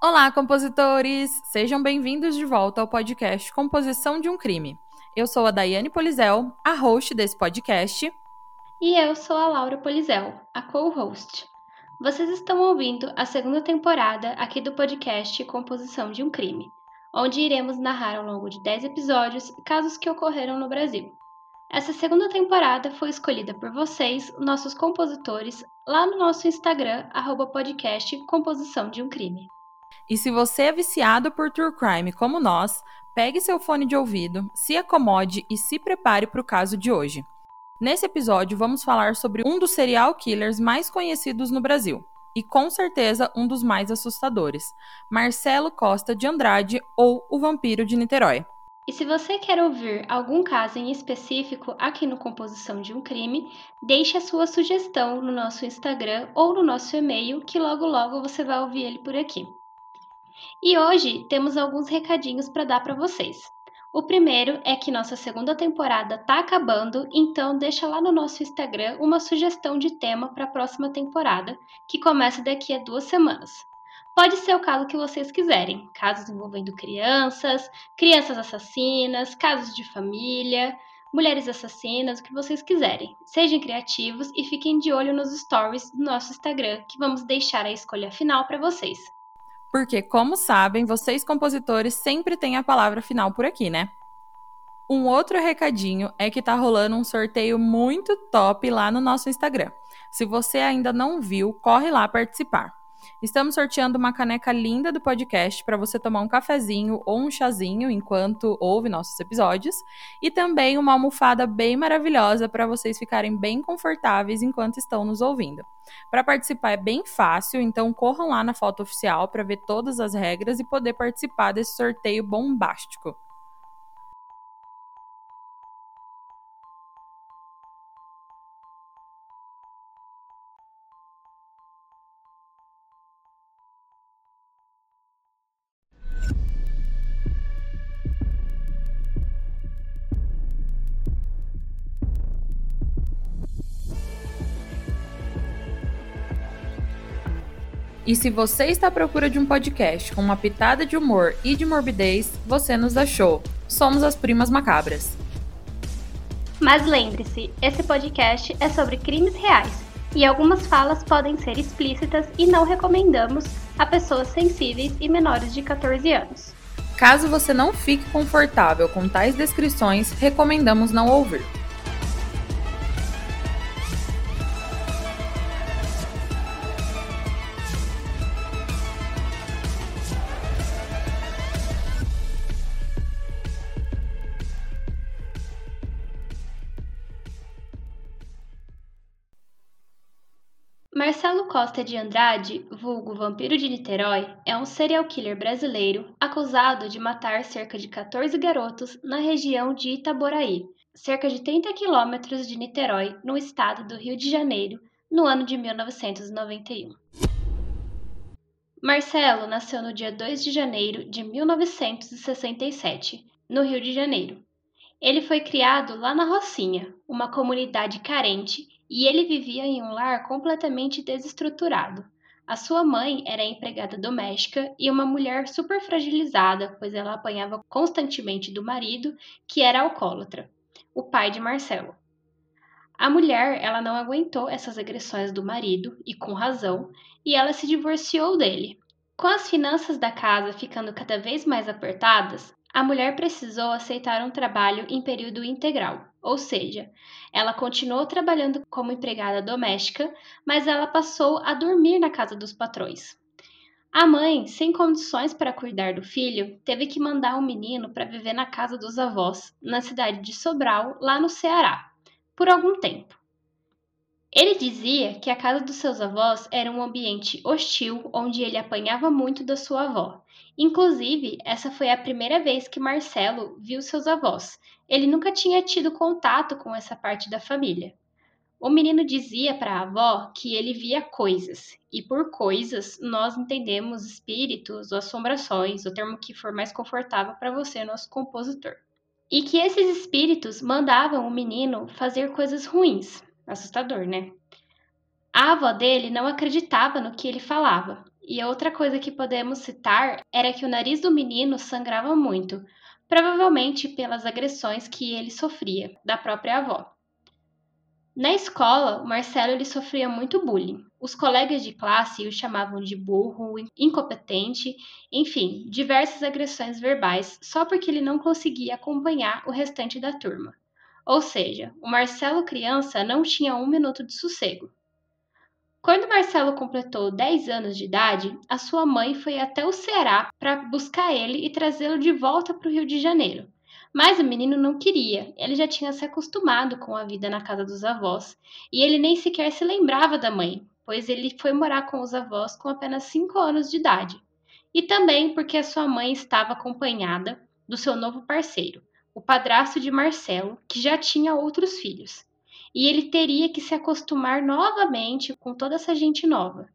Olá, compositores! Sejam bem-vindos de volta ao podcast Composição de um Crime. Eu sou a Daiane Polizel, a host desse podcast. E eu sou a Laura Polizel, a co-host. Vocês estão ouvindo a segunda temporada aqui do podcast Composição de um Crime, onde iremos narrar ao longo de 10 episódios casos que ocorreram no Brasil. Essa segunda temporada foi escolhida por vocês, nossos compositores, lá no nosso Instagram, arroba podcast Composição de um Crime. E se você é viciado por true crime como nós, pegue seu fone de ouvido, se acomode e se prepare para o caso de hoje. Nesse episódio, vamos falar sobre um dos serial killers mais conhecidos no Brasil, e com certeza um dos mais assustadores, Marcelo Costa de Andrade ou o Vampiro de Niterói. E se você quer ouvir algum caso em específico aqui no Composição de um Crime, deixe a sua sugestão no nosso Instagram ou no nosso e-mail, que logo logo você vai ouvir ele por aqui. E hoje temos alguns recadinhos para dar para vocês. O primeiro é que nossa segunda temporada está acabando, então deixa lá no nosso Instagram uma sugestão de tema para a próxima temporada, que começa daqui a duas semanas. Pode ser o caso que vocês quiserem, casos envolvendo crianças, crianças assassinas, casos de família, mulheres assassinas, o que vocês quiserem. Sejam criativos e fiquem de olho nos stories do nosso Instagram, que vamos deixar a escolha final para vocês. Porque, como sabem, vocês compositores sempre têm a palavra final por aqui, né? Um outro recadinho é que tá rolando um sorteio muito top lá no nosso Instagram. Se você ainda não viu, corre lá participar. Estamos sorteando uma caneca linda do podcast para você tomar um cafezinho ou um chazinho enquanto ouve nossos episódios, e também uma almofada bem maravilhosa para vocês ficarem bem confortáveis enquanto estão nos ouvindo. Para participar é bem fácil, então corram lá na foto oficial para ver todas as regras e poder participar desse sorteio bombástico. E se você está à procura de um podcast com uma pitada de humor e de morbidez, você nos achou. Somos as Primas Macabras. Mas lembre-se, esse podcast é sobre crimes reais e algumas falas podem ser explícitas e não recomendamos a pessoas sensíveis e menores de 14 anos. Caso você não fique confortável com tais descrições, recomendamos não ouvir. Costa de Andrade, vulgo Vampiro de Niterói, é um serial killer brasileiro acusado de matar cerca de 14 garotos na região de Itaboraí, cerca de 30 quilômetros de Niterói, no estado do Rio de Janeiro, no ano de 1991. Marcelo nasceu no dia 2 de janeiro de 1967, no Rio de Janeiro. Ele foi criado lá na Rocinha, uma comunidade carente e ele vivia em um lar completamente desestruturado. A sua mãe era empregada doméstica e uma mulher super fragilizada, pois ela apanhava constantemente do marido, que era alcoólatra, o pai de Marcelo. A mulher, ela não aguentou essas agressões do marido, e com razão, e ela se divorciou dele. Com as finanças da casa ficando cada vez mais apertadas, a mulher precisou aceitar um trabalho em período integral, ou seja, ela continuou trabalhando como empregada doméstica, mas ela passou a dormir na casa dos patrões. A mãe, sem condições para cuidar do filho, teve que mandar o menino para viver na casa dos avós, na cidade de Sobral, lá no Ceará, por algum tempo. Ele dizia que a casa dos seus avós era um ambiente hostil onde ele apanhava muito da sua avó. Inclusive, essa foi a primeira vez que Marcelo viu seus avós. Ele nunca tinha tido contato com essa parte da família. O menino dizia para a avó que ele via coisas, e por coisas nós entendemos espíritos ou assombrações, o termo que for mais confortável para você, nosso compositor. E que esses espíritos mandavam o menino fazer coisas ruins, Assustador, né? A avó dele não acreditava no que ele falava E outra coisa que podemos citar era que o nariz do menino sangrava muito, provavelmente pelas agressões que ele sofria da própria avó. Na escola, o Marcelo ele sofria muito bullying. Os colegas de classe o chamavam de burro, incompetente, enfim, diversas agressões verbais só porque ele não conseguia acompanhar o restante da turma. Ou seja, o Marcelo criança não tinha um minuto de sossego. Quando Marcelo completou 10 anos de idade, a sua mãe foi até o Ceará para buscar ele e trazê-lo de volta para o Rio de Janeiro. Mas o menino não queria, ele já tinha se acostumado com a vida na casa dos avós e ele nem sequer se lembrava da mãe, pois ele foi morar com os avós com apenas 5 anos de idade. E também porque a sua mãe estava acompanhada do seu novo parceiro, o padrasto de Marcelo, que já tinha outros filhos e ele teria que se acostumar novamente com toda essa gente nova.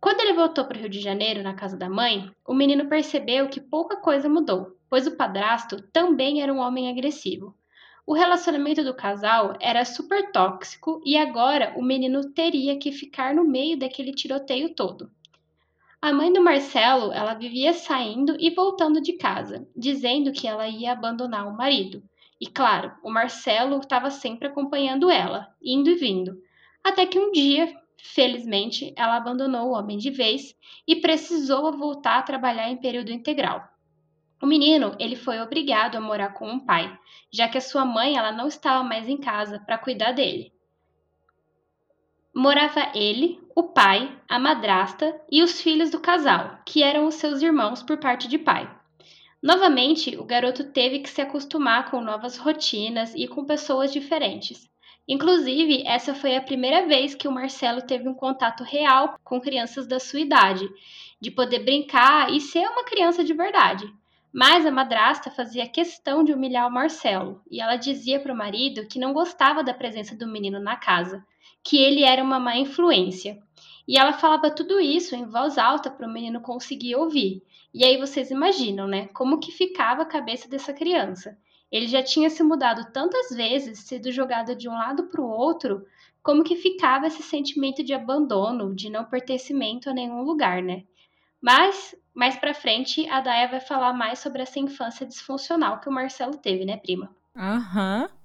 Quando ele voltou para o Rio de Janeiro, na casa da mãe, o menino percebeu que pouca coisa mudou, pois o padrasto também era um homem agressivo. O relacionamento do casal era super tóxico e agora o menino teria que ficar no meio daquele tiroteio todo. A mãe do Marcelo, ela vivia saindo e voltando de casa, dizendo que ela ia abandonar o marido. E claro, o Marcelo estava sempre acompanhando ela, indo e vindo. Até que um dia, felizmente, ela abandonou o homem de vez e precisou voltar a trabalhar em período integral. O menino, ele foi obrigado a morar com um pai, já que a sua mãe ela não estava mais em casa para cuidar dele. Morava ele, o pai, a madrasta e os filhos do casal, que eram os seus irmãos por parte de pai. Novamente, o garoto teve que se acostumar com novas rotinas e com pessoas diferentes. Inclusive, essa foi a primeira vez que o Marcelo teve um contato real com crianças da sua idade, de poder brincar e ser uma criança de verdade. Mas a madrasta fazia questão de humilhar o Marcelo e ela dizia para o marido que não gostava da presença do menino na casa, que ele era uma má influência. E ela falava tudo isso em voz alta para o menino conseguir ouvir. E aí vocês imaginam, né? Como que ficava a cabeça dessa criança? Ele já tinha se mudado tantas vezes, sido jogado de um lado para o outro, como que ficava esse sentimento de abandono, de não pertencimento a nenhum lugar, né? Mas mais para frente a Daya vai falar mais sobre essa infância disfuncional que o Marcelo teve, né, prima? Aham. Uhum.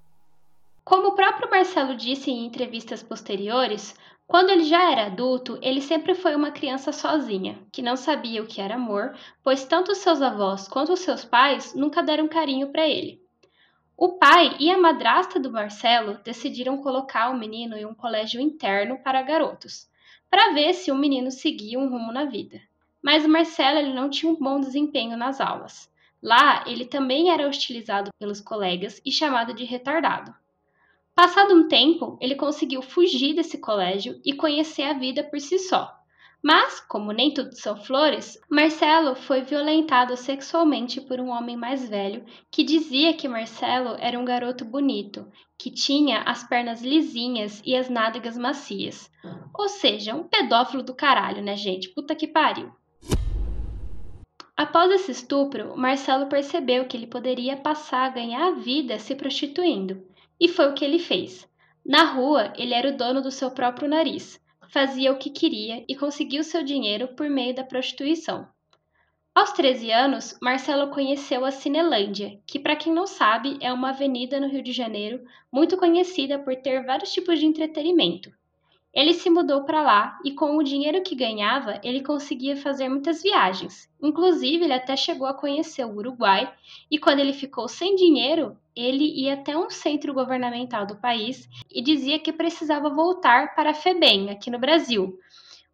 Como o próprio Marcelo disse em entrevistas posteriores, quando ele já era adulto, ele sempre foi uma criança sozinha, que não sabia o que era amor, pois tanto seus avós quanto seus pais nunca deram carinho para ele. O pai e a madrasta do Marcelo decidiram colocar o menino em um colégio interno para garotos, para ver se o menino seguia um rumo na vida. Mas o Marcelo ele não tinha um bom desempenho nas aulas. Lá, ele também era hostilizado pelos colegas e chamado de retardado. Passado um tempo, ele conseguiu fugir desse colégio e conhecer a vida por si só. Mas, como nem tudo são flores, Marcelo foi violentado sexualmente por um homem mais velho que dizia que Marcelo era um garoto bonito, que tinha as pernas lisinhas e as nádegas macias. Ou seja, um pedófilo do caralho, né, gente? Puta que pariu. Após esse estupro, Marcelo percebeu que ele poderia passar a ganhar a vida se prostituindo. E foi o que ele fez. Na rua, ele era o dono do seu próprio nariz, fazia o que queria e conseguiu seu dinheiro por meio da prostituição. Aos 13 anos, Marcelo conheceu a Cinelândia, que, para quem não sabe, é uma avenida no Rio de Janeiro muito conhecida por ter vários tipos de entretenimento. Ele se mudou para lá e, com o dinheiro que ganhava, ele conseguia fazer muitas viagens. Inclusive, ele até chegou a conhecer o Uruguai e, quando ele ficou sem dinheiro, ele ia até um centro governamental do país e dizia que precisava voltar para a FEBEM, aqui no Brasil.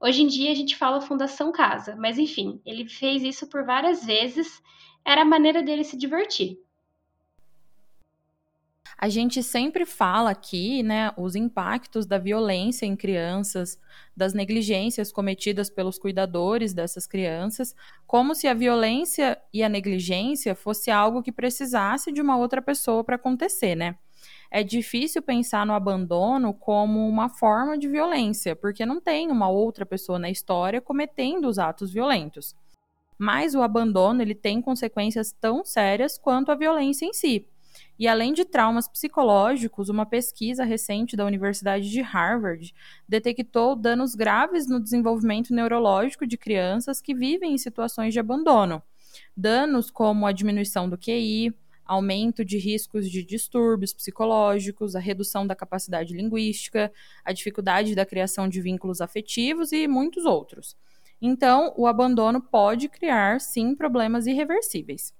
Hoje em dia a gente fala Fundação Casa, mas enfim, ele fez isso por várias vezes, era a maneira dele se divertir. A gente sempre fala aqui, né, os impactos da violência em crianças, das negligências cometidas pelos cuidadores dessas crianças, como se a violência e a negligência fosse algo que precisasse de uma outra pessoa para acontecer, né? É difícil pensar no abandono como uma forma de violência, porque não tem uma outra pessoa na história cometendo os atos violentos. Mas o abandono ele tem consequências tão sérias quanto a violência em si. E além de traumas psicológicos, uma pesquisa recente da Universidade de Harvard detectou danos graves no desenvolvimento neurológico de crianças que vivem em situações de abandono. Danos como a diminuição do QI, aumento de riscos de distúrbios psicológicos, a redução da capacidade linguística, a dificuldade da criação de vínculos afetivos e muitos outros. Então, o abandono pode criar, sim, problemas irreversíveis.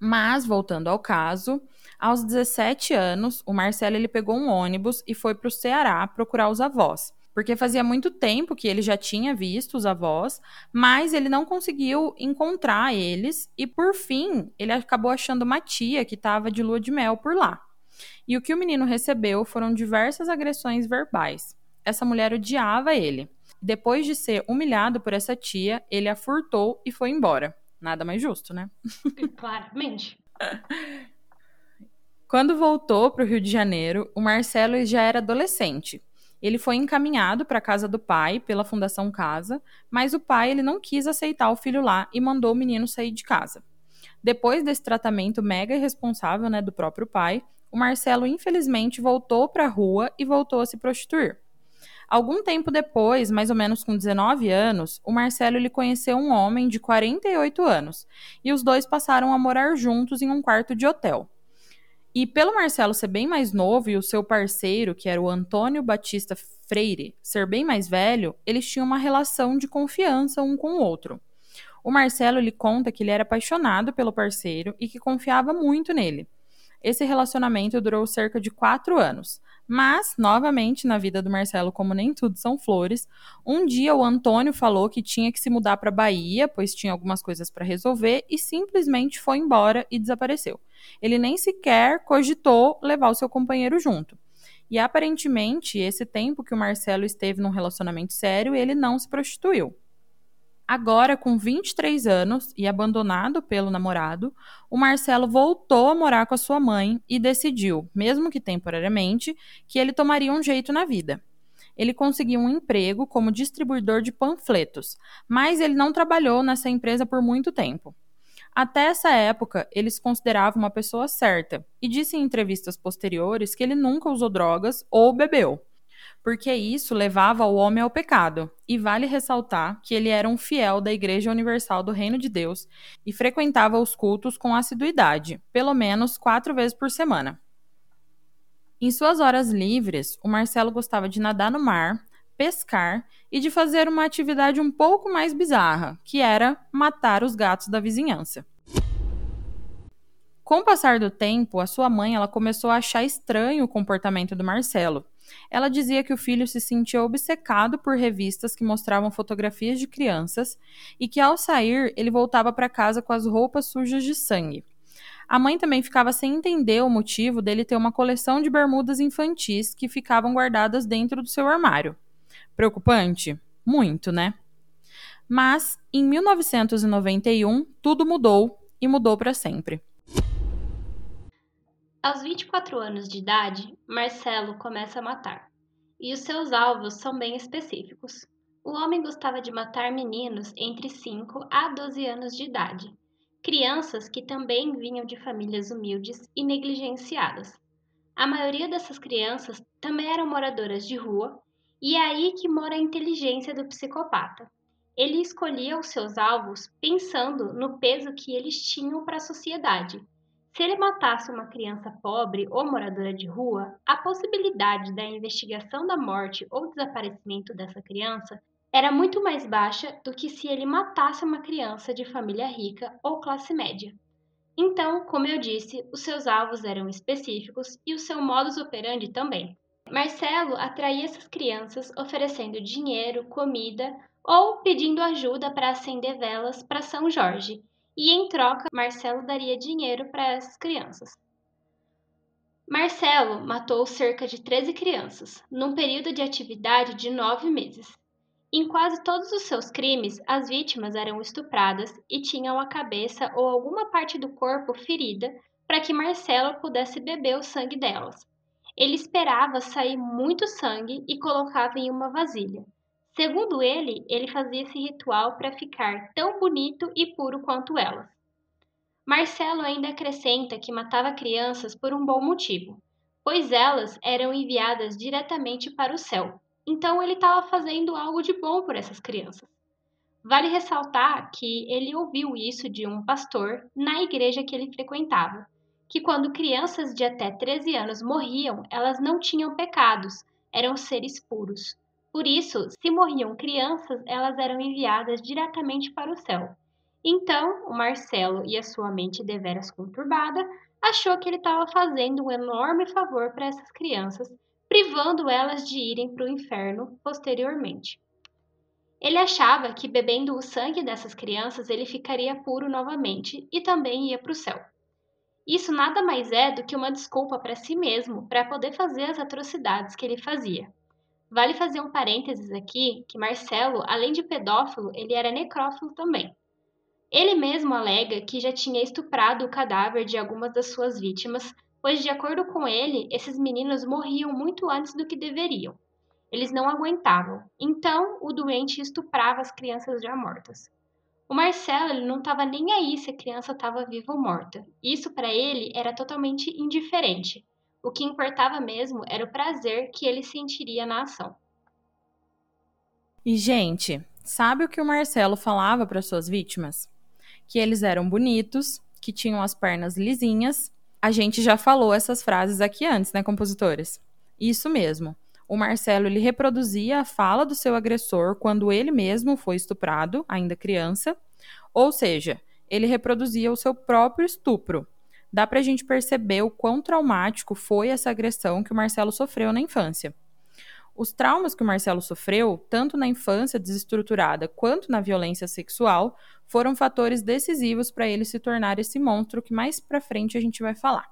Mas, voltando ao caso, aos 17 anos, o Marcelo ele pegou um ônibus e foi para o Ceará procurar os avós porque fazia muito tempo que ele já tinha visto os avós, mas ele não conseguiu encontrar eles e por fim ele acabou achando uma tia que estava de lua de mel por lá. E o que o menino recebeu foram diversas agressões verbais. Essa mulher odiava ele. Depois de ser humilhado por essa tia, ele a furtou e foi embora. Nada mais justo, né? Claramente. Quando voltou para o Rio de Janeiro, o Marcelo já era adolescente ele foi encaminhado para a casa do pai pela Fundação Casa, mas o pai ele não quis aceitar o filho lá e mandou o menino sair de casa. Depois desse tratamento mega irresponsável né, do próprio pai, o Marcelo infelizmente voltou para a rua e voltou a se prostituir. Algum tempo depois, mais ou menos com 19 anos, o Marcelo ele conheceu um homem de 48 anos e os dois passaram a morar juntos em um quarto de hotel. E pelo Marcelo ser bem mais novo e o seu parceiro, que era o Antônio Batista Freire, ser bem mais velho, eles tinham uma relação de confiança um com o outro. O Marcelo lhe conta que ele era apaixonado pelo parceiro e que confiava muito nele. Esse relacionamento durou cerca de quatro anos. Mas, novamente, na vida do Marcelo, como nem tudo são flores, um dia o Antônio falou que tinha que se mudar para Bahia, pois tinha algumas coisas para resolver, e simplesmente foi embora e desapareceu. Ele nem sequer cogitou levar o seu companheiro junto. E aparentemente, esse tempo que o Marcelo esteve num relacionamento sério, ele não se prostituiu. Agora, com 23 anos e abandonado pelo namorado, o Marcelo voltou a morar com a sua mãe e decidiu, mesmo que temporariamente, que ele tomaria um jeito na vida. Ele conseguiu um emprego como distribuidor de panfletos, mas ele não trabalhou nessa empresa por muito tempo. Até essa época, ele se considerava uma pessoa certa e disse em entrevistas posteriores que ele nunca usou drogas ou bebeu porque isso levava o homem ao pecado. E vale ressaltar que ele era um fiel da Igreja Universal do Reino de Deus e frequentava os cultos com assiduidade, pelo menos quatro vezes por semana. Em suas horas livres, o Marcelo gostava de nadar no mar, pescar e de fazer uma atividade um pouco mais bizarra, que era matar os gatos da vizinhança. Com o passar do tempo, a sua mãe ela começou a achar estranho o comportamento do Marcelo ela dizia que o filho se sentia obcecado por revistas que mostravam fotografias de crianças e que ao sair ele voltava para casa com as roupas sujas de sangue. A mãe também ficava sem entender o motivo dele ter uma coleção de bermudas infantis que ficavam guardadas dentro do seu armário. Preocupante? Muito, né? Mas, em 1991, tudo mudou e mudou para sempre. Aos 24 anos de idade, Marcelo começa a matar, e os seus alvos são bem específicos. O homem gostava de matar meninos entre 5 a 12 anos de idade, crianças que também vinham de famílias humildes e negligenciadas. A maioria dessas crianças também eram moradoras de rua, e é aí que mora a inteligência do psicopata. Ele escolhia os seus alvos pensando no peso que eles tinham para a sociedade se ele matasse uma criança pobre ou moradora de rua, a possibilidade da investigação da morte ou desaparecimento dessa criança era muito mais baixa do que se ele matasse uma criança de família rica ou classe média. Então, como eu disse, os seus alvos eram específicos e o seu modus operandi também. Marcelo atraía essas crianças oferecendo dinheiro, comida ou pedindo ajuda para acender velas para São Jorge, e em troca Marcelo daria dinheiro para essas crianças. Marcelo matou cerca de 13 crianças, num período de atividade de nove meses. Em quase todos os seus crimes, as vítimas eram estupradas e tinham a cabeça ou alguma parte do corpo ferida para que Marcelo pudesse beber o sangue delas. Ele esperava sair muito sangue e colocava em uma vasilha. Segundo ele, ele fazia esse ritual para ficar tão bonito e puro quanto elas. Marcelo ainda acrescenta que matava crianças por um bom motivo, pois elas eram enviadas diretamente para o céu. Então ele estava fazendo algo de bom por essas crianças. Vale ressaltar que ele ouviu isso de um pastor na igreja que ele frequentava, que quando crianças de até 13 anos morriam, elas não tinham pecados, eram seres puros. Por isso, se morriam crianças, elas eram enviadas diretamente para o céu. Então, o Marcelo e a sua mente deveras conturbada achou que ele estava fazendo um enorme favor para essas crianças, privando elas de irem para o inferno posteriormente. Ele achava que bebendo o sangue dessas crianças ele ficaria puro novamente e também ia para o céu. Isso nada mais é do que uma desculpa para si mesmo para poder fazer as atrocidades que ele fazia. Vale fazer um parênteses aqui que Marcelo, além de pedófilo, ele era necrófilo também. Ele mesmo alega que já tinha estuprado o cadáver de algumas das suas vítimas, pois, de acordo com ele, esses meninos morriam muito antes do que deveriam. Eles não aguentavam, então o doente estuprava as crianças já mortas. O Marcelo ele não estava nem aí se a criança estava viva ou morta. Isso para ele era totalmente indiferente. O que importava mesmo era o prazer que ele sentiria na ação. E gente, sabe o que o Marcelo falava para suas vítimas? Que eles eram bonitos, que tinham as pernas lisinhas. A gente já falou essas frases aqui antes, né, compositores? Isso mesmo. O Marcelo ele reproduzia a fala do seu agressor quando ele mesmo foi estuprado, ainda criança, ou seja, ele reproduzia o seu próprio estupro. Dá pra gente perceber o quão traumático foi essa agressão que o Marcelo sofreu na infância. Os traumas que o Marcelo sofreu, tanto na infância desestruturada quanto na violência sexual, foram fatores decisivos para ele se tornar esse monstro que mais para frente a gente vai falar.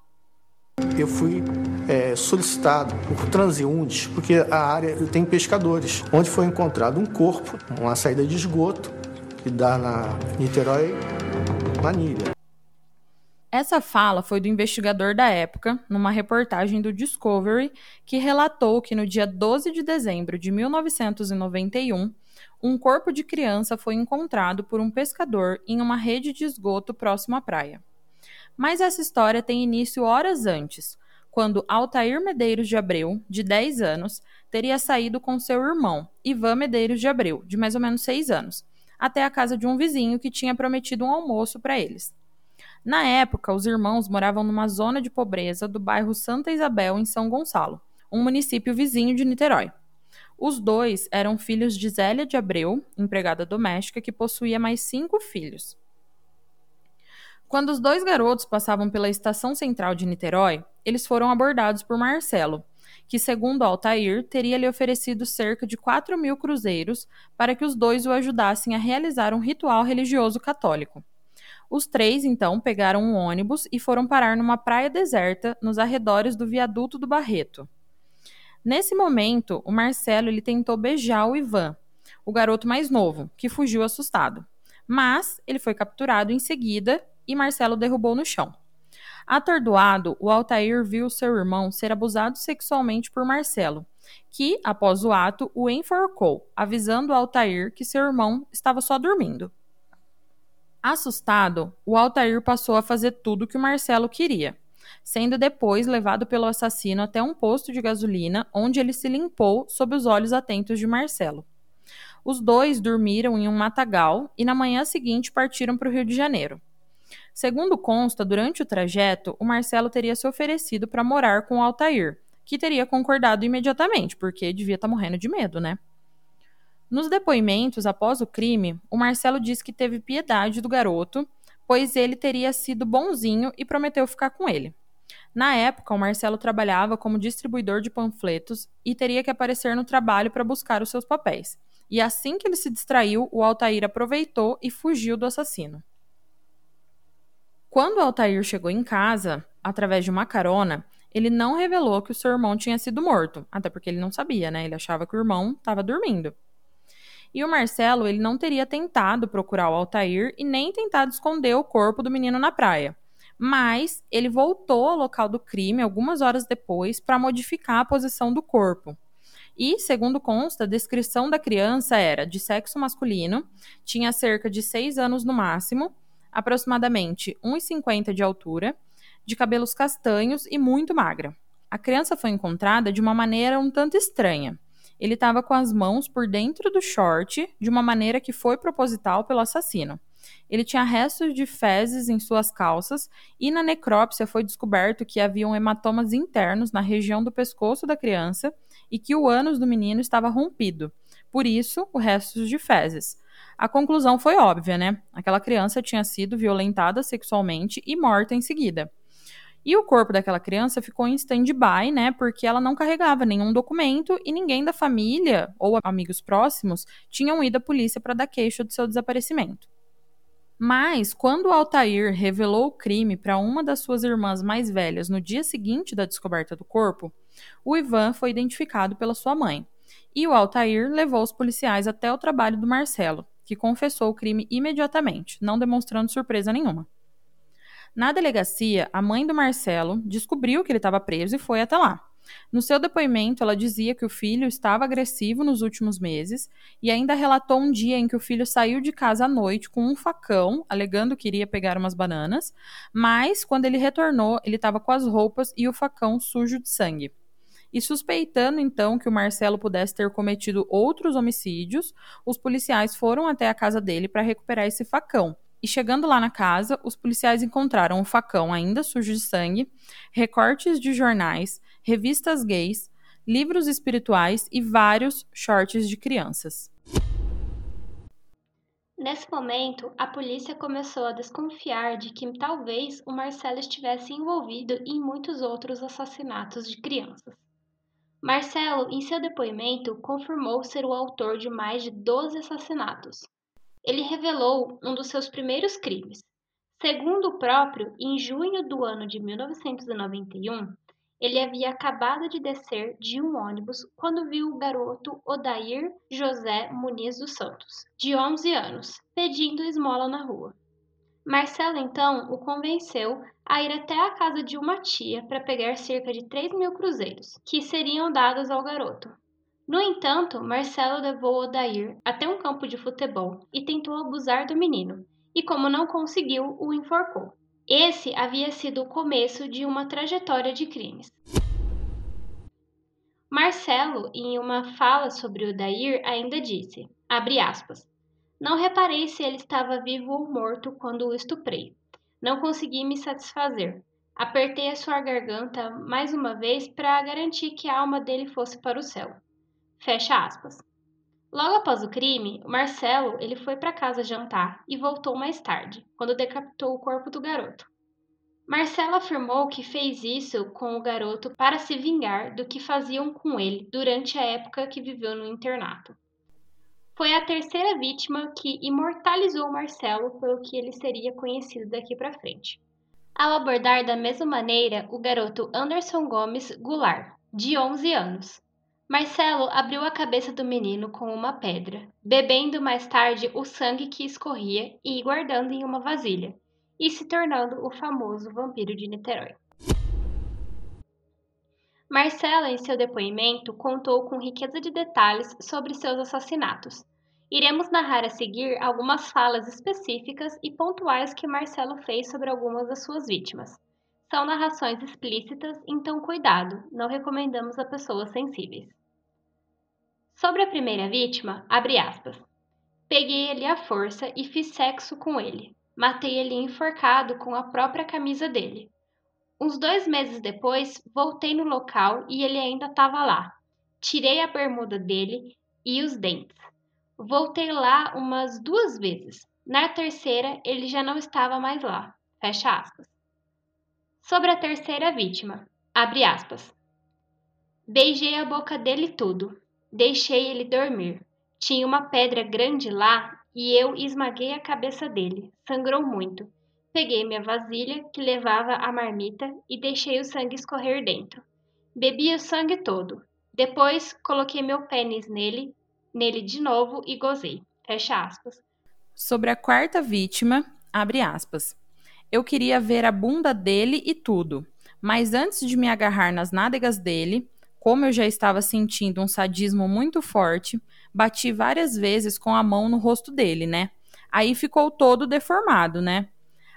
Eu fui é, solicitado por transeuntes, porque a área tem pescadores, onde foi encontrado um corpo, uma saída de esgoto, que dá na Niterói, Manilha. Essa fala foi do investigador da época, numa reportagem do Discovery, que relatou que no dia 12 de dezembro de 1991, um corpo de criança foi encontrado por um pescador em uma rede de esgoto próximo à praia. Mas essa história tem início horas antes, quando Altair Medeiros de Abreu, de 10 anos, teria saído com seu irmão, Ivan Medeiros de Abreu, de mais ou menos 6 anos, até a casa de um vizinho que tinha prometido um almoço para eles. Na época, os irmãos moravam numa zona de pobreza do bairro Santa Isabel, em São Gonçalo, um município vizinho de Niterói. Os dois eram filhos de Zélia de Abreu, empregada doméstica, que possuía mais cinco filhos. Quando os dois garotos passavam pela estação central de Niterói, eles foram abordados por Marcelo, que, segundo Altair, teria lhe oferecido cerca de 4 mil cruzeiros para que os dois o ajudassem a realizar um ritual religioso católico. Os três, então, pegaram um ônibus e foram parar numa praia deserta nos arredores do viaduto do Barreto. Nesse momento, o Marcelo ele tentou beijar o Ivan, o garoto mais novo, que fugiu assustado. Mas ele foi capturado em seguida e Marcelo derrubou no chão. Atordoado, o Altair viu seu irmão ser abusado sexualmente por Marcelo, que, após o ato, o enforcou, avisando o Altair que seu irmão estava só dormindo. Assustado, o Altair passou a fazer tudo o que o Marcelo queria, sendo depois levado pelo assassino até um posto de gasolina, onde ele se limpou sob os olhos atentos de Marcelo. Os dois dormiram em um matagal e na manhã seguinte partiram para o Rio de Janeiro. Segundo consta, durante o trajeto, o Marcelo teria se oferecido para morar com o Altair, que teria concordado imediatamente, porque devia estar tá morrendo de medo, né? Nos depoimentos após o crime, o Marcelo disse que teve piedade do garoto, pois ele teria sido bonzinho e prometeu ficar com ele. Na época, o Marcelo trabalhava como distribuidor de panfletos e teria que aparecer no trabalho para buscar os seus papéis. E assim que ele se distraiu, o Altair aproveitou e fugiu do assassino. Quando Altair chegou em casa, através de uma carona, ele não revelou que o seu irmão tinha sido morto, até porque ele não sabia, né? Ele achava que o irmão estava dormindo. E o Marcelo, ele não teria tentado procurar o Altair e nem tentado esconder o corpo do menino na praia. Mas ele voltou ao local do crime algumas horas depois para modificar a posição do corpo. E, segundo consta, a descrição da criança era de sexo masculino, tinha cerca de seis anos no máximo, aproximadamente 1,50 de altura, de cabelos castanhos e muito magra. A criança foi encontrada de uma maneira um tanto estranha. Ele estava com as mãos por dentro do short, de uma maneira que foi proposital pelo assassino. Ele tinha restos de fezes em suas calças e na necrópsia foi descoberto que haviam hematomas internos na região do pescoço da criança e que o ânus do menino estava rompido. Por isso, o restos de fezes. A conclusão foi óbvia, né? Aquela criança tinha sido violentada sexualmente e morta em seguida. E o corpo daquela criança ficou em stand-by, né? Porque ela não carregava nenhum documento e ninguém da família ou amigos próximos tinham ido à polícia para dar queixa do seu desaparecimento. Mas, quando Altair revelou o crime para uma das suas irmãs mais velhas no dia seguinte da descoberta do corpo, o Ivan foi identificado pela sua mãe. E o Altair levou os policiais até o trabalho do Marcelo, que confessou o crime imediatamente, não demonstrando surpresa nenhuma. Na delegacia, a mãe do Marcelo descobriu que ele estava preso e foi até lá. No seu depoimento, ela dizia que o filho estava agressivo nos últimos meses e ainda relatou um dia em que o filho saiu de casa à noite com um facão, alegando que iria pegar umas bananas, mas quando ele retornou, ele estava com as roupas e o facão sujo de sangue. E suspeitando então que o Marcelo pudesse ter cometido outros homicídios, os policiais foram até a casa dele para recuperar esse facão. E chegando lá na casa, os policiais encontraram o facão ainda sujo de sangue, recortes de jornais, revistas gays, livros espirituais e vários shorts de crianças. Nesse momento, a polícia começou a desconfiar de que talvez o Marcelo estivesse envolvido em muitos outros assassinatos de crianças. Marcelo, em seu depoimento, confirmou ser o autor de mais de 12 assassinatos, ele revelou um dos seus primeiros crimes. Segundo o próprio, em junho do ano de 1991, ele havia acabado de descer de um ônibus quando viu o garoto Odair José Muniz dos Santos, de 11 anos, pedindo esmola na rua. Marcelo então o convenceu a ir até a casa de uma tia para pegar cerca de 3 mil cruzeiros, que seriam dados ao garoto, no entanto, Marcelo levou Odair até um campo de futebol e tentou abusar do menino, e como não conseguiu, o enforcou. Esse havia sido o começo de uma trajetória de crimes. Marcelo, em uma fala sobre Odair, ainda disse, aspas, não reparei se ele estava vivo ou morto quando o estuprei. Não consegui me satisfazer. Apertei a sua garganta mais uma vez para garantir que a alma dele fosse para o céu. Fecha aspas. Logo após o crime, Marcelo ele foi para casa jantar e voltou mais tarde, quando decapitou o corpo do garoto. Marcelo afirmou que fez isso com o garoto para se vingar do que faziam com ele durante a época que viveu no internato. Foi a terceira vítima que imortalizou Marcelo pelo que ele seria conhecido daqui para frente. Ao abordar da mesma maneira o garoto Anderson Gomes Goulart, de 11 anos, Marcelo abriu a cabeça do menino com uma pedra, bebendo mais tarde o sangue que escorria e guardando em uma vasilha, e se tornando o famoso vampiro de Niterói. Marcelo, em seu depoimento, contou com riqueza de detalhes sobre seus assassinatos. Iremos narrar a seguir algumas falas específicas e pontuais que Marcelo fez sobre algumas das suas vítimas. São narrações explícitas, então cuidado, não recomendamos a pessoas sensíveis. Sobre a primeira vítima, abre aspas. Peguei ele à força e fiz sexo com ele. Matei ele enforcado com a própria camisa dele. Uns dois meses depois, voltei no local e ele ainda estava lá. Tirei a bermuda dele e os dentes. Voltei lá umas duas vezes. Na terceira, ele já não estava mais lá. Fecha aspas. Sobre a terceira vítima, abre aspas. Beijei a boca dele tudo. Deixei ele dormir. Tinha uma pedra grande lá e eu esmaguei a cabeça dele. Sangrou muito. Peguei minha vasilha, que levava a marmita, e deixei o sangue escorrer dentro. Bebi o sangue todo. Depois, coloquei meu pênis nele, nele de novo e gozei. Fecha aspas. Sobre a quarta vítima, abre aspas. Eu queria ver a bunda dele e tudo, mas antes de me agarrar nas nádegas dele, como eu já estava sentindo um sadismo muito forte, bati várias vezes com a mão no rosto dele, né? Aí ficou todo deformado, né?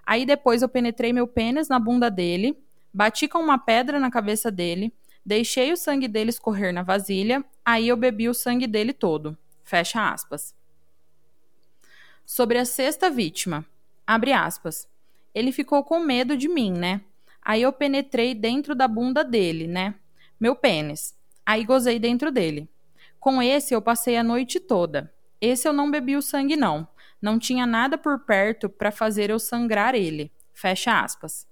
Aí depois eu penetrei meu pênis na bunda dele, bati com uma pedra na cabeça dele, deixei o sangue dele escorrer na vasilha, aí eu bebi o sangue dele todo. Fecha aspas. Sobre a sexta vítima, abre aspas. Ele ficou com medo de mim, né? Aí eu penetrei dentro da bunda dele, né? Meu pênis. Aí gozei dentro dele. Com esse eu passei a noite toda. Esse eu não bebi o sangue, não. Não tinha nada por perto para fazer eu sangrar ele. Fecha aspas.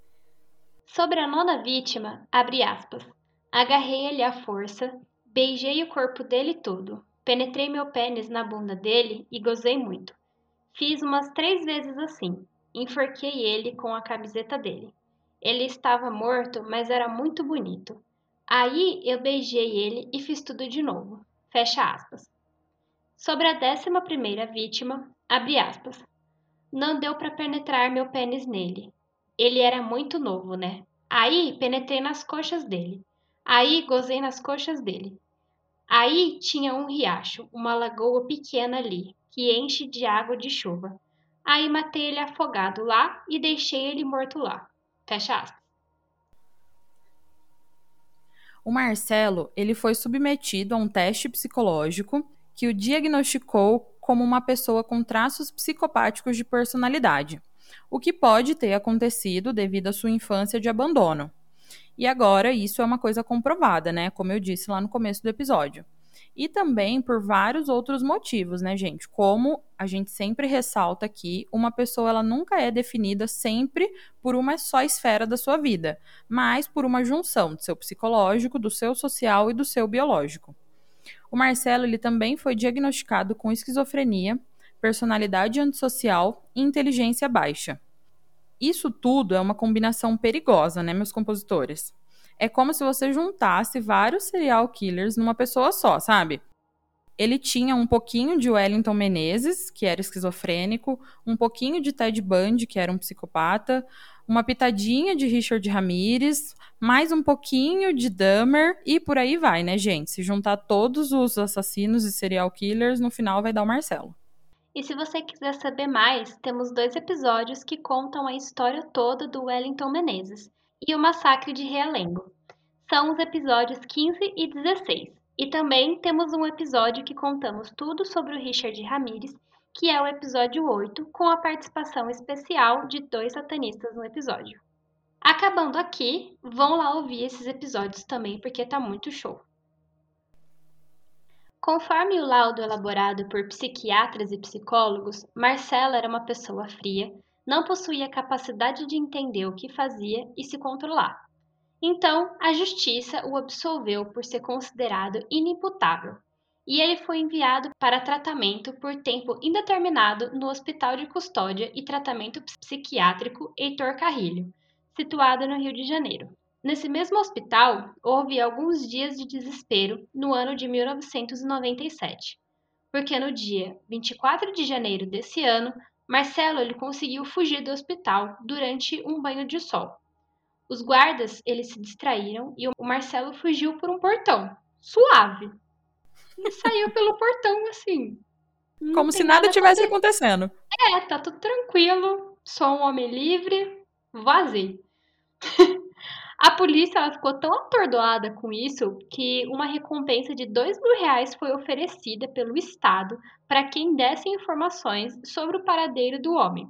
Sobre a nona vítima, abre aspas. Agarrei ele à força, beijei o corpo dele todo, penetrei meu pênis na bunda dele e gozei muito. Fiz umas três vezes assim. Enforquei ele com a camiseta dele. Ele estava morto, mas era muito bonito. Aí eu beijei ele e fiz tudo de novo. Fecha aspas. Sobre a décima primeira vítima, abre aspas. Não deu para penetrar meu pênis nele. Ele era muito novo, né? Aí penetrei nas coxas dele. Aí gozei nas coxas dele. Aí tinha um riacho, uma lagoa pequena ali, que enche de água de chuva. Aí matei ele afogado lá e deixei ele morto lá. Fecha aspas. O Marcelo, ele foi submetido a um teste psicológico que o diagnosticou como uma pessoa com traços psicopáticos de personalidade, o que pode ter acontecido devido à sua infância de abandono. E agora isso é uma coisa comprovada, né? Como eu disse lá no começo do episódio. E também por vários outros motivos, né, gente? Como a gente sempre ressalta aqui, uma pessoa ela nunca é definida sempre por uma só esfera da sua vida, mas por uma junção do seu psicológico, do seu social e do seu biológico. O Marcelo ele também foi diagnosticado com esquizofrenia, personalidade antissocial e inteligência baixa. Isso tudo é uma combinação perigosa, né, meus compositores? É como se você juntasse vários serial killers numa pessoa só, sabe? Ele tinha um pouquinho de Wellington Menezes, que era esquizofrênico, um pouquinho de Ted Bundy, que era um psicopata, uma pitadinha de Richard Ramirez, mais um pouquinho de Dahmer e por aí vai, né, gente? Se juntar todos os assassinos e serial killers, no final vai dar o Marcelo. E se você quiser saber mais, temos dois episódios que contam a história toda do Wellington Menezes e o massacre de Realengo. São os episódios 15 e 16. E também temos um episódio que contamos tudo sobre o Richard Ramirez, que é o episódio 8, com a participação especial de dois satanistas no episódio. Acabando aqui, vão lá ouvir esses episódios também, porque tá muito show. Conforme o laudo elaborado por psiquiatras e psicólogos, Marcela era uma pessoa fria, não possuía capacidade de entender o que fazia e se controlar. Então, a justiça o absolveu por ser considerado inimputável, e ele foi enviado para tratamento por tempo indeterminado no Hospital de Custódia e Tratamento Psiquiátrico Heitor Carrilho, situado no Rio de Janeiro. Nesse mesmo hospital, houve alguns dias de desespero no ano de 1997, porque no dia 24 de janeiro desse ano, Marcelo ele conseguiu fugir do hospital durante um banho de sol. Os guardas eles se distraíram e o Marcelo fugiu por um portão, suave. E saiu pelo portão assim. Como se nada, nada tivesse acontecendo. É, tá tudo tranquilo, sou um homem livre, vazei. A polícia ela ficou tão atordoada com isso que uma recompensa de dois mil reais foi oferecida pelo Estado para quem desse informações sobre o paradeiro do homem.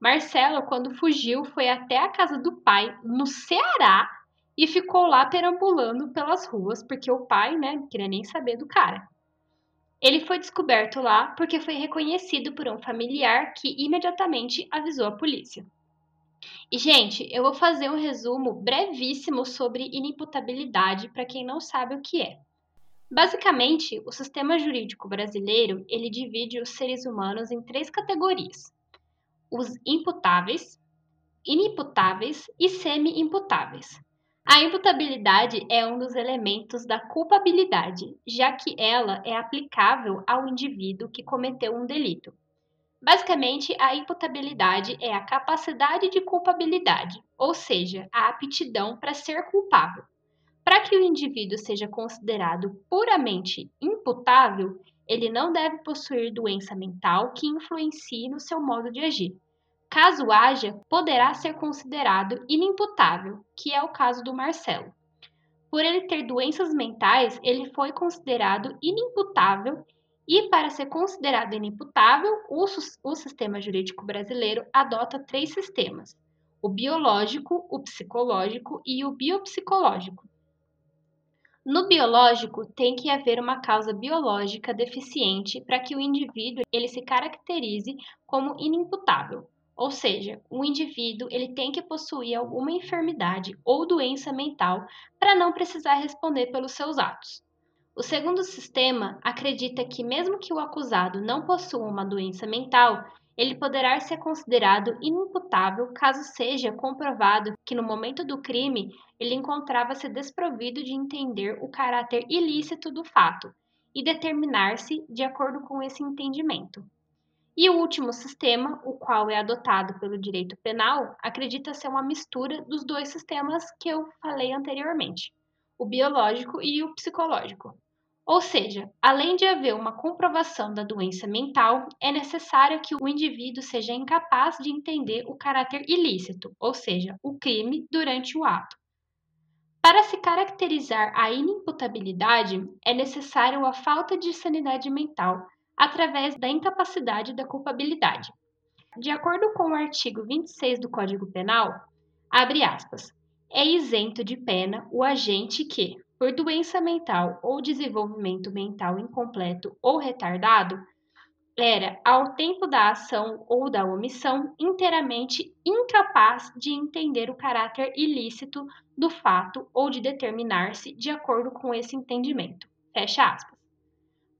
Marcelo, quando fugiu, foi até a casa do pai, no Ceará, e ficou lá perambulando pelas ruas, porque o pai, né, não queria nem saber do cara. Ele foi descoberto lá porque foi reconhecido por um familiar que imediatamente avisou a polícia. E, gente, eu vou fazer um resumo brevíssimo sobre inimputabilidade para quem não sabe o que é. Basicamente, o sistema jurídico brasileiro ele divide os seres humanos em três categorias: os imputáveis, inimputáveis e semi-imputáveis. A imputabilidade é um dos elementos da culpabilidade, já que ela é aplicável ao indivíduo que cometeu um delito. Basicamente, a imputabilidade é a capacidade de culpabilidade, ou seja, a aptidão para ser culpável. Para que o indivíduo seja considerado puramente imputável, ele não deve possuir doença mental que influencie no seu modo de agir. Caso haja, poderá ser considerado inimputável, que é o caso do Marcelo. Por ele ter doenças mentais, ele foi considerado inimputável e, para ser considerado inimputável, o, o sistema jurídico brasileiro adota três sistemas: o biológico, o psicológico e o biopsicológico. No biológico, tem que haver uma causa biológica deficiente para que o indivíduo ele se caracterize como inimputável. Ou seja, o indivíduo ele tem que possuir alguma enfermidade ou doença mental para não precisar responder pelos seus atos. O segundo sistema acredita que, mesmo que o acusado não possua uma doença mental, ele poderá ser considerado inimputável caso seja comprovado que, no momento do crime, ele encontrava-se desprovido de entender o caráter ilícito do fato e determinar-se de acordo com esse entendimento. E o último sistema, o qual é adotado pelo direito penal, acredita ser uma mistura dos dois sistemas que eu falei anteriormente, o biológico e o psicológico. Ou seja, além de haver uma comprovação da doença mental, é necessário que o indivíduo seja incapaz de entender o caráter ilícito, ou seja, o crime, durante o ato. Para se caracterizar a inimputabilidade, é necessário a falta de sanidade mental através da incapacidade da culpabilidade. De acordo com o artigo 26 do Código Penal, abre aspas, é isento de pena o agente que, por doença mental ou desenvolvimento mental incompleto ou retardado, era, ao tempo da ação ou da omissão, inteiramente incapaz de entender o caráter ilícito do fato ou de determinar-se de acordo com esse entendimento. Fecha aspas.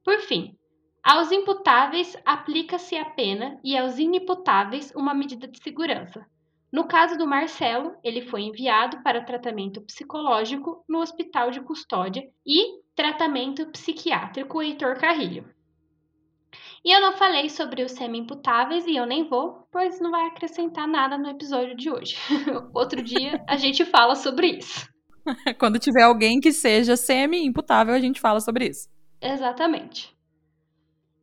Por fim, aos imputáveis aplica-se a pena e aos inimputáveis uma medida de segurança, no caso do Marcelo, ele foi enviado para tratamento psicológico no Hospital de Custódia e tratamento psiquiátrico Heitor Carrilho. E eu não falei sobre os semi-imputáveis e eu nem vou, pois não vai acrescentar nada no episódio de hoje. Outro dia a gente fala sobre isso. Quando tiver alguém que seja semi-imputável, a gente fala sobre isso. Exatamente.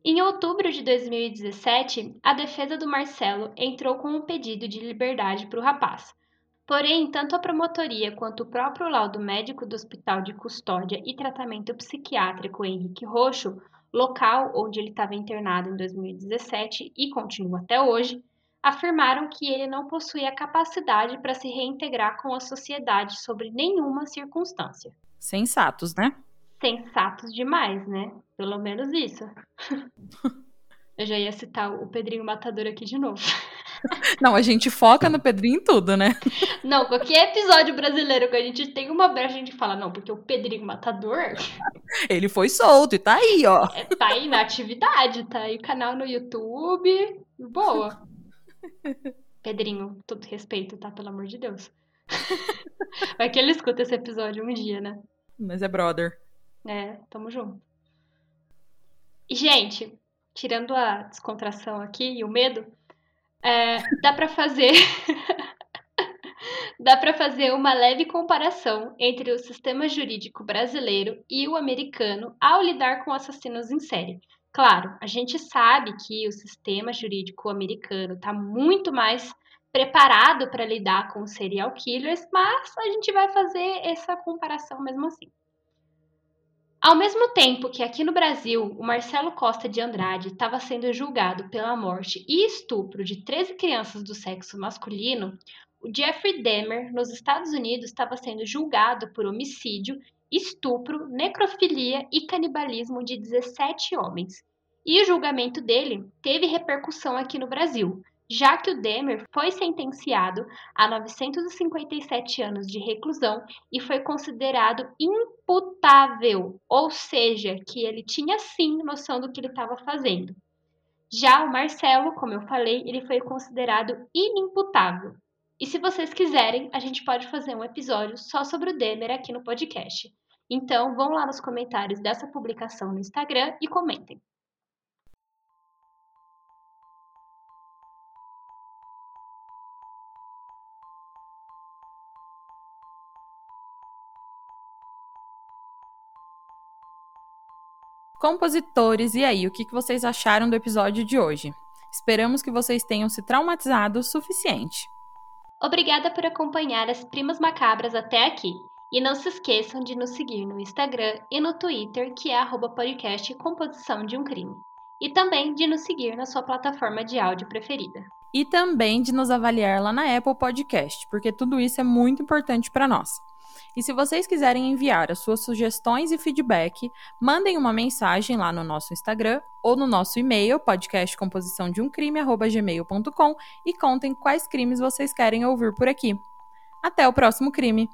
Em outubro de 2017, a defesa do Marcelo entrou com um pedido de liberdade para o rapaz. Porém, tanto a promotoria quanto o próprio laudo médico do Hospital de Custódia e Tratamento Psiquiátrico Henrique Roxo, local onde ele estava internado em 2017 e continua até hoje, afirmaram que ele não possuía capacidade para se reintegrar com a sociedade sob nenhuma circunstância. Sensatos, né? sensatos demais, né? Pelo menos isso. Eu já ia citar o Pedrinho Matador aqui de novo. Não, a gente foca no Pedrinho em tudo, né? Não, qualquer episódio brasileiro que a gente tem uma brecha, a gente fala, não, porque o Pedrinho Matador. Ele foi solto e tá aí, ó. É, tá aí na atividade, tá aí canal no YouTube. Boa. Pedrinho, todo respeito, tá? Pelo amor de Deus. Vai que ele escuta esse episódio um dia, né? Mas é brother. É, tamo junto. Gente, tirando a descontração aqui e o medo, é, dá para fazer. dá para fazer uma leve comparação entre o sistema jurídico brasileiro e o americano ao lidar com assassinos em série. Claro, a gente sabe que o sistema jurídico americano está muito mais preparado para lidar com serial killers, mas a gente vai fazer essa comparação mesmo assim. Ao mesmo tempo que aqui no Brasil o Marcelo Costa de Andrade estava sendo julgado pela morte e estupro de 13 crianças do sexo masculino, o Jeffrey Dahmer, nos Estados Unidos, estava sendo julgado por homicídio, estupro, necrofilia e canibalismo de 17 homens. E o julgamento dele teve repercussão aqui no Brasil, já que o Demer foi sentenciado a 957 anos de reclusão e foi considerado imputável, ou seja, que ele tinha sim noção do que ele estava fazendo. Já o Marcelo, como eu falei, ele foi considerado inimputável. E se vocês quiserem, a gente pode fazer um episódio só sobre o Demer aqui no podcast. Então, vão lá nos comentários dessa publicação no Instagram e comentem. Compositores, e aí, o que vocês acharam do episódio de hoje? Esperamos que vocês tenham se traumatizado o suficiente. Obrigada por acompanhar as Primas Macabras até aqui. E não se esqueçam de nos seguir no Instagram e no Twitter, que é arroba podcast Composição de um Crime. E também de nos seguir na sua plataforma de áudio preferida. E também de nos avaliar lá na Apple Podcast, porque tudo isso é muito importante para nós. E se vocês quiserem enviar as suas sugestões e feedback, mandem uma mensagem lá no nosso Instagram ou no nosso e-mail, podcastcomposiçãodeumcrime.gmail.com e contem quais crimes vocês querem ouvir por aqui. Até o próximo crime!